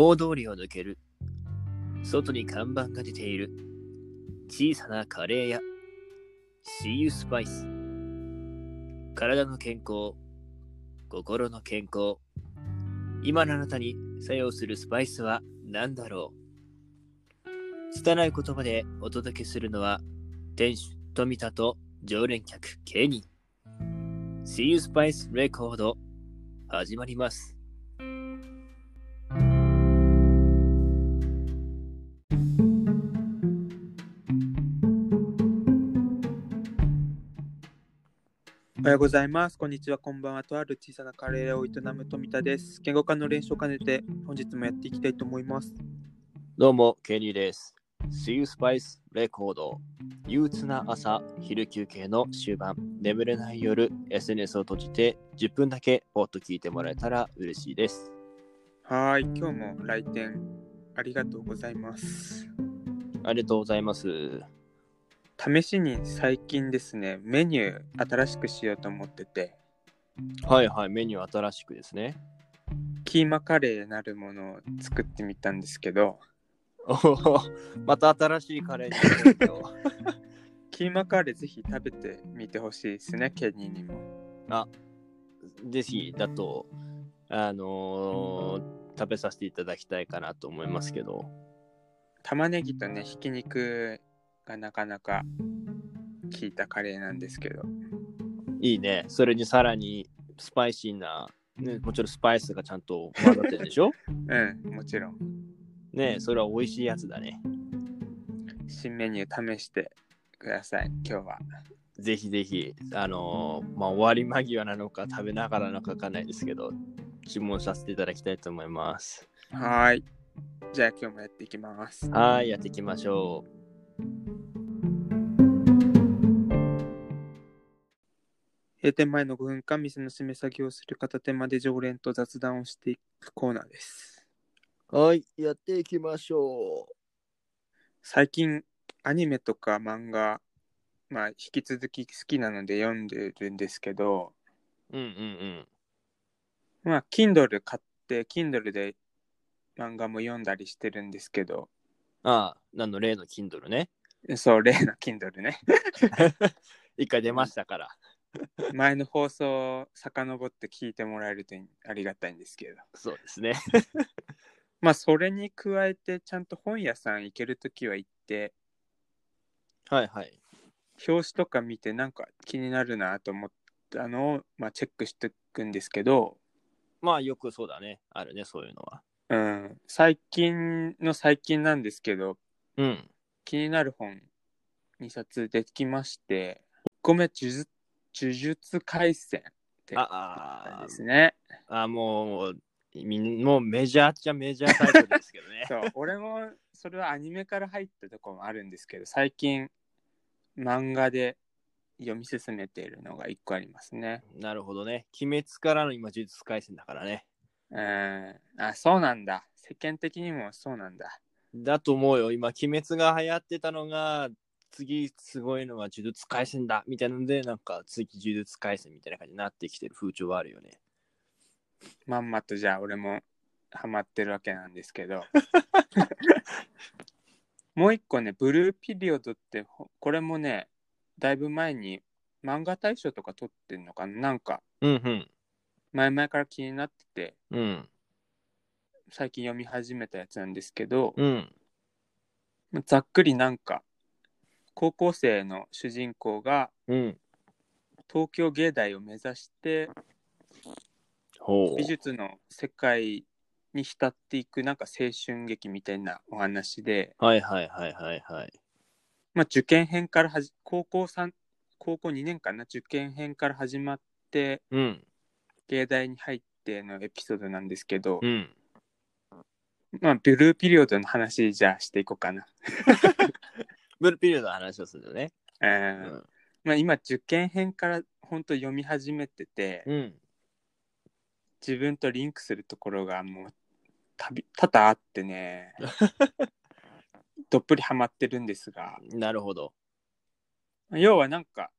大通りを抜ける。外に看板が出ている。小さなカレー屋。See you Spice。体の健康。心の健康。今のあなたに作用するスパイスは何だろう拙い言葉でお届けするのは、店主富田と常連客ケニー。See you Spice レコード始まります。おはようございます。こんにちは。こんばんは。とある小さなカレー屋を営む富田です。言語化の練習を兼ねて本日もやっていきたいと思います。どうも、ケニーです。See You Spice レコード。憂鬱な朝、昼休憩の終盤、眠れない夜、SNS を閉じて10分だけポッと聞いてもらえたら嬉しいです。はーい。今日も来店ありがとうございます。ありがとうございます。試しに最近ですね、メニュー新しくしようと思ってて、はいはい、メニュー新しくですね。キーマカレーなるものを作ってみたんですけど、おお、また新しいカレーになるよ。キーマカレーぜひ食べてみてほしいですね、ケニーにも。あ、ぜひだと、あのー食べさせていただきたいかなと思いますけど。玉ねぎとね、ひき肉がなかなか効いたカレーなんですけど、いいね。それにさらにスパイシーな、ね、もちろんスパイスがちゃんと混ざってるでしょ？うん、もちろん。ねそれは美味しいやつだね。新メニュー試してください、今日は。ぜひぜひ、あのーまあ、終わり間際なのか食べながらなのかわかんないですけど、注文させていただきたいと思います。はーい。じゃあ今日もやっていきます。はい、やっていきましょ閉店前の5分間、店の締め作業をする片手まで常連と雑談をしていくコーナーです。う。はい、やっていきましょ最近、アニメとか漫画、まあ、引き続き好きなので読んでるんですけど、う。うんうんうん。まあ、Kindle 買って、Kindle で漫画も読んだりしてるんですけど、ああ、なんの例の Kindle ね。そう、例の Kindle ね。一回出ましたから。前の放送を遡って聞いてもらえるとありがたいんですけど。そうですね。まあ、それに加えて、ちゃんと本屋さん行けるときは行って、はいはい。表紙とか見てなんか気になるなと思ったのを、まあ、チェックしていくんですけど、まあよくそうだね。あるね、そういうのは。うん、最近の最近なんですけどうん。気になる本2冊できまして1個目呪術呪術廻戦ってああですねあ、もう、もうメジャーっちゃメジャータイトルですけどね。そう俺もそれはアニメから入ったところもあるんですけど最近漫画で読み進めているのが1個ありますねなるほどね。鬼滅からの今、呪術廻戦だからね。うんあそうなんだ世間的にもそうなんだだと思うよ。今、鬼滅が流行ってたのが、次すごいのは呪術廻戦だみたいなので、なんか次呪術廻戦みたいな感じになってきてる風潮はあるよね。まんまとじゃあ俺もハマってるわけなんですけど もう一個ねブルーピリオドってほこれもねだいぶ前に漫画大賞とか取ってんのかな？なんかうんうん。前々から気になっててうん。最近読み始めたやつなんですけど、うん。ざっくりなんか高校生の主人公がうん。東京芸大を目指してほう。美術の世界に浸っていくなんか青春劇みたいなお話で、はいはいはいはいはい。まあ、受験編からはじ高校3高校2年かな受験編から始まってうん。芸大に入ってのエピソードなんですけど、うん。まあブルーピリオドの話じゃあしていこうかな。ブルーピリオドの話をするよね。えうーん。まあ、今受験編から本当読み始めてて、うん。自分とリンクするところがもうたび多々あってね どっぷりハマってるんですがなるほど。要はなんか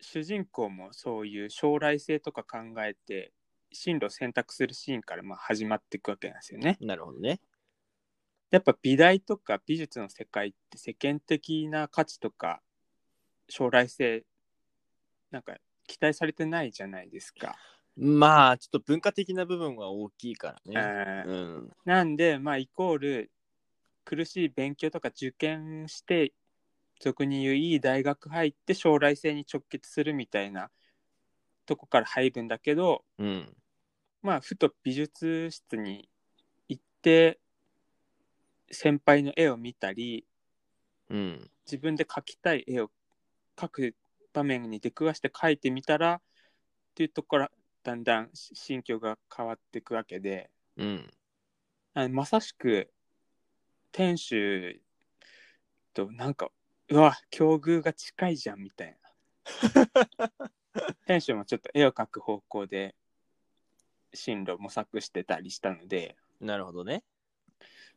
主人公もそういう将来性とか考えて進路を選択するシーンからまあ始まっていくわけなんですよね。なるほどね。やっぱ美大とか美術の世界って世間的な価値とか将来性なんか期待されてないじゃないですか。まあ、ちょっと文化的な部分は大きいからね。えーうん。なんでまあイコール苦しい勉強とか受験して俗に言ういい大学入って将来性に直結するみたいなとこから入るんだけどうん。まあふと美術室に行って先輩の絵を見たりうん。自分で描きたい絵を描く場面に出くわして描いてみたらっていうところだんだん心境が変わっていくわけでうん。まさしく店主となんかうわ境遇が近いじゃんみたいな 店主もちょっと絵を描く方向で進路を模索してたりしたのでなるほどね。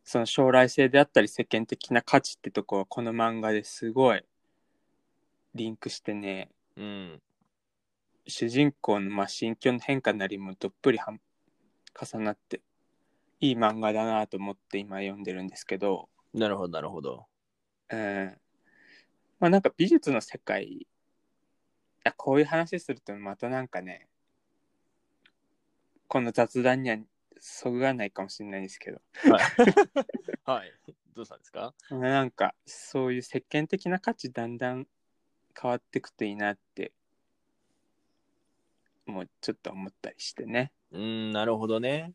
その将来性であったり世間的な価値ってとこはこの漫画ですごいリンクしてねうん。主人公のまあ心境の変化なりもどっぷりはん重なっていい漫画だなと思って今読んでるんですけど、なるほど、なるほど。うん、まあなんか美術の世界あこういう話するとまたなんかねこの雑談にはそぐわないかもしれないですけどはい。はい。どうしたんですか？なんかそういう世間的な価値だんだん変わっていくといいなってもうちょっと思ったりしてね。うん、なるほどね。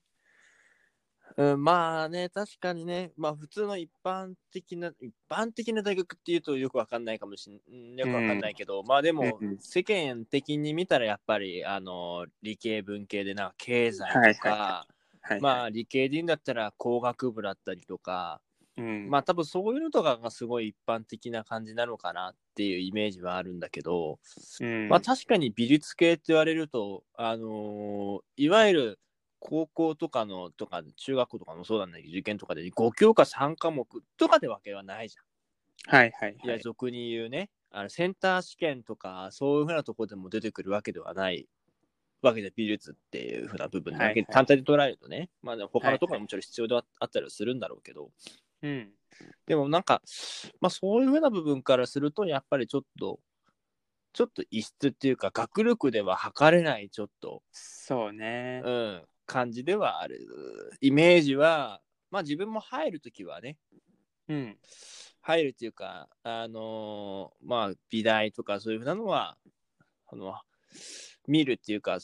うん、まあね、確かにね、まあ普通の一般的な、一般的な大学っていうとよくわかんないかもしん、うんよくわかんないけど、まあでもうんうん世間的に見たらやっぱり、あの、理系文系でなんか経済はいとか、ははい、まあ理系で言うんだったら工学部だったりとか、うん、まあ多分そういうのとかがすごい一般的な感じなのかなっていうイメージはあるんだけど、うん、まあ確かに美術系って言われると、あのーいわゆる高校とかの、とか中学校とかもそうなんだけど、受験とかで5教科3科目とかでわけはないじはいはいゃん。いや、はい。俗に言うね、あのセンター試験とか、そういうふうなところでも出てくるわけではないわけで、美術っていうふうな部分だけ。単体で捉えるとね、まあ他のところももちろん必要ではあったりはするんだろうけど、うん、でもなんか、まあそういうふうな部分からすると、やっぱりちょっと、ちょっと異質っていうか、学力では測れない、ちょっと、そうね。うん、感じではある。イメージは、まあ自分も入るときはね、うん、入るっていうか、あのーまあ美大とかそういうふうなのは、あの、見るっていうか、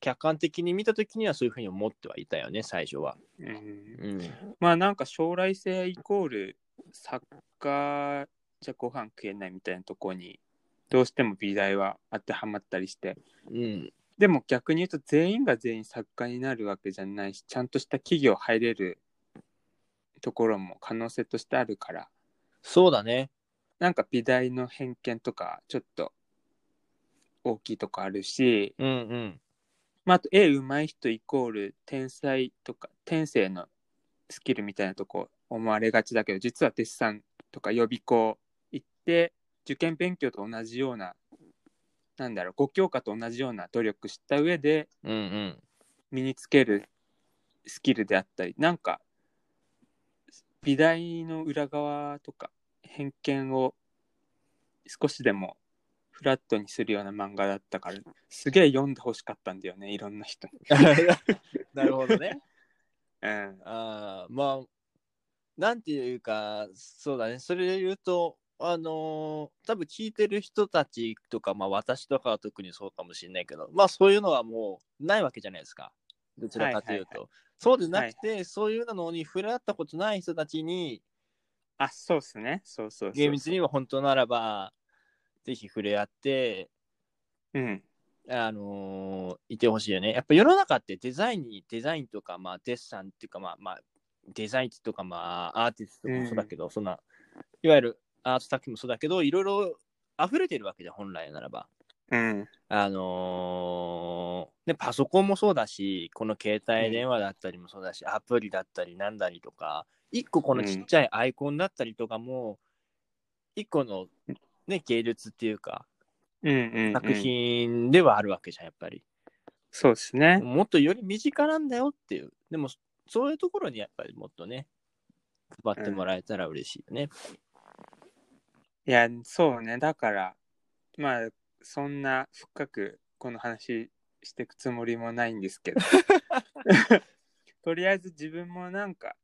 客観的に見たときにはそういうふうに思ってはいたよね、最初は。うん。うん。まあなんか将来性イコール作家じゃご飯食えないみたいなとこにどうしても美大は当てはまったりしてうん。でも逆に言うと全員が全員作家になるわけじゃないしちゃんとした企業入れるところも可能性としてあるからそうだね。なんか美大の偏見とかちょっと大きいとこあるし、うんうん。まあ、あと絵うまい人イコール天才とか天性のスキルみたいなとこ思われがちだけど実はデッサンとか予備校行って受験勉強と同じようななんだろう5教科と同じような努力した上でうんうん。身につけるスキルであったりなんか美大の裏側とか偏見を少しでもフラットにするような漫画だったからすげえ読んでほしかったんだよねいろんな人に。なるほどね。うんああ、まあ、なんていうか、そうだね。それで言うと、あのー多分聞いてる人たちとか、まあ私とかは特にそうかもしれないけど、まあそういうのはもうないわけじゃないですか。どちらかというと。はいはいそうでなくて、そういうのに触れ合ったことない人たちに、あそうっすねそうそうそう厳密には本当ならば、ぜひ触れ合って、うんあのーいてほしいよね。やっぱ世の中ってデザインに、デザインとか、まあ、デッサンっていうか、まあ、まあ、デザインとか、まあ、アーティストもそうだけど、そんな、いわゆるアート作品もそうだけど、いろいろ溢れてるわけじゃん、本来ならば。うんあのーね、パソコンもそうだし、この携帯電話だったりもそうだし、アプリだったりなんだりとか、一個このちっちゃいアイコンだったりとかも、一個の、ね、芸術っていうか、うんうんうん作品ではあるわけじゃん、やっぱり。そうですね。もっとより身近なんだよっていう。でも、そういうところにやっぱりもっとね、配ってもらえたら嬉しいよね。いや、そうね。だから、まあ、そんな深くこの話していくつもりもないんですけど。とりあえず自分もなんか、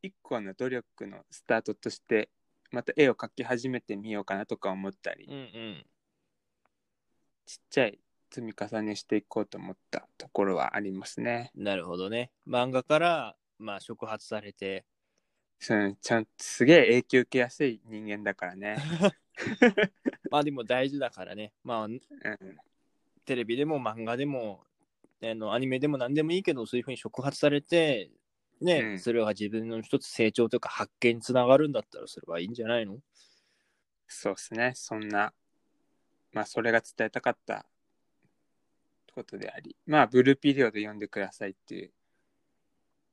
一個の努力のスタートとして、また絵を描き始めてみようかなとか思ったり、うんうん。ちっちゃい積み重ねしていこうと思ったところはありますね。なるほどね。漫画から、まあ、触発されて、そのちゃんとすげえ影響受けやすい人間だからね。まあでも大事だからね。まあ、うん、テレビでも漫画でも、あのアニメでも何でもいいけど、そういうふうに触発されて、ね、うんそれが自分の一つ成長とか発見につながるんだったら、それはいいんじゃないの？そうですね。そんな、まあそれが伝えたかったことであり、まあブルーピリオド読んでくださいっていう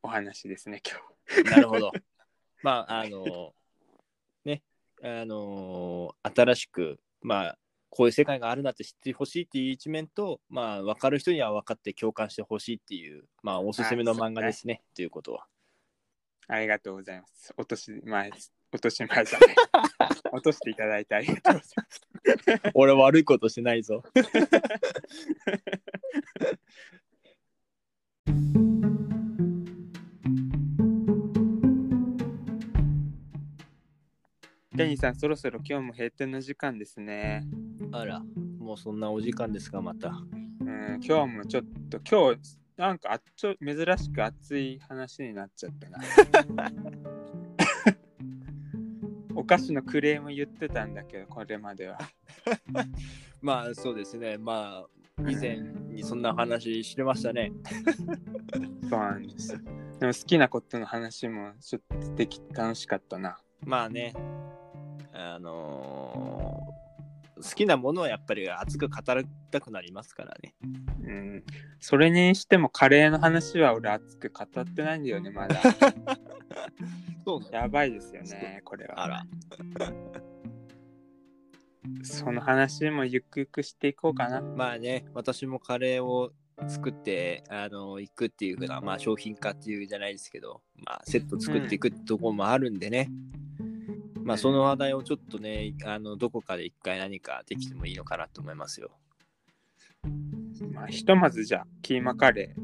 お話ですね、今日。なるほど。まあ、あの、ね、あの、新しく、まあ、こういう世界があるなって知ってほしいっていう一面と、まあ、分かる人には分かって共感してほしいっていう、まあ、おすすめの漫画ですね、ということは。ありがとうございます。落とし前、落とし前じゃない。落としていただいてありがとうございます。俺悪いことしてないぞ。デニーさん、そろそろ今日も閉店の時間ですね。あら、もうそんなお時間ですか、また。うん、今日もちょっと、今日、なんかあっちょ珍しく熱い話になっちゃったな。お菓子のクレーム言ってたんだけど、これまでは。まあ、そうですね。まあ、以前にそんな話してましたね。そうなんです。でも好きなことの話もちょっとでき楽しかったな。まあね、あのー好きなものはやっぱり熱く語りたくなりますからね。うん。それにしてもカレーの話は俺熱く語ってないんだよね、まだ。そうやばいですよね、これは。あら。その話もゆくゆくしていこうかな。まあね、私もカレーを作って、あの行くっていうふうな、まあ商品化っていうじゃないですけど、まあセット作っていくところもあるんでね。まあその話題をちょっとね、あのどこかで一回何かできてもいいのかなと思いますよ。まあ、ひとまずじゃあ、キーマカレ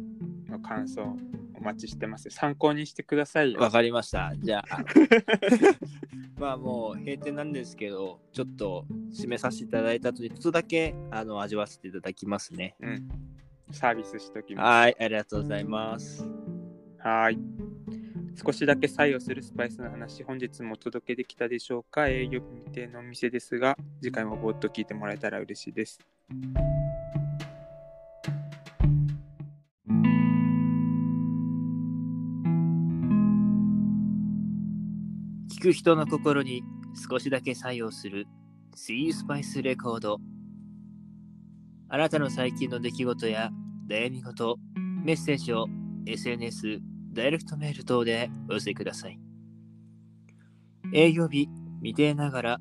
ーの感想お待ちしてます。参考にしてくださいよ。わかりました。じゃあ、まあもう閉店なんですけど、ちょっと締めさせていただいた後に、ちょっとだけあの味わわせていただきますね。うん。サービスしときます。はい、ありがとうございます。はーい。少しだけ採用するスパイスの話、本日もお届けできたでしょうか？営業未定のお店ですが、次回もぼーっと聞いてもらえたら嬉しいです。聞く人の心に少しだけ作用する See You Spice レコードあなたの最近の出来事や悩み事メッセージを SNS ダイレクトメール等でお寄せください。営業日未定ながら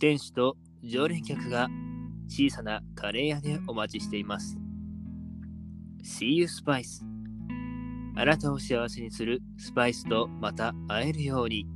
店主と常連客が小さなカレー屋でお待ちしています。See You Spice あなたを幸せにするスパイスとまた会えるように。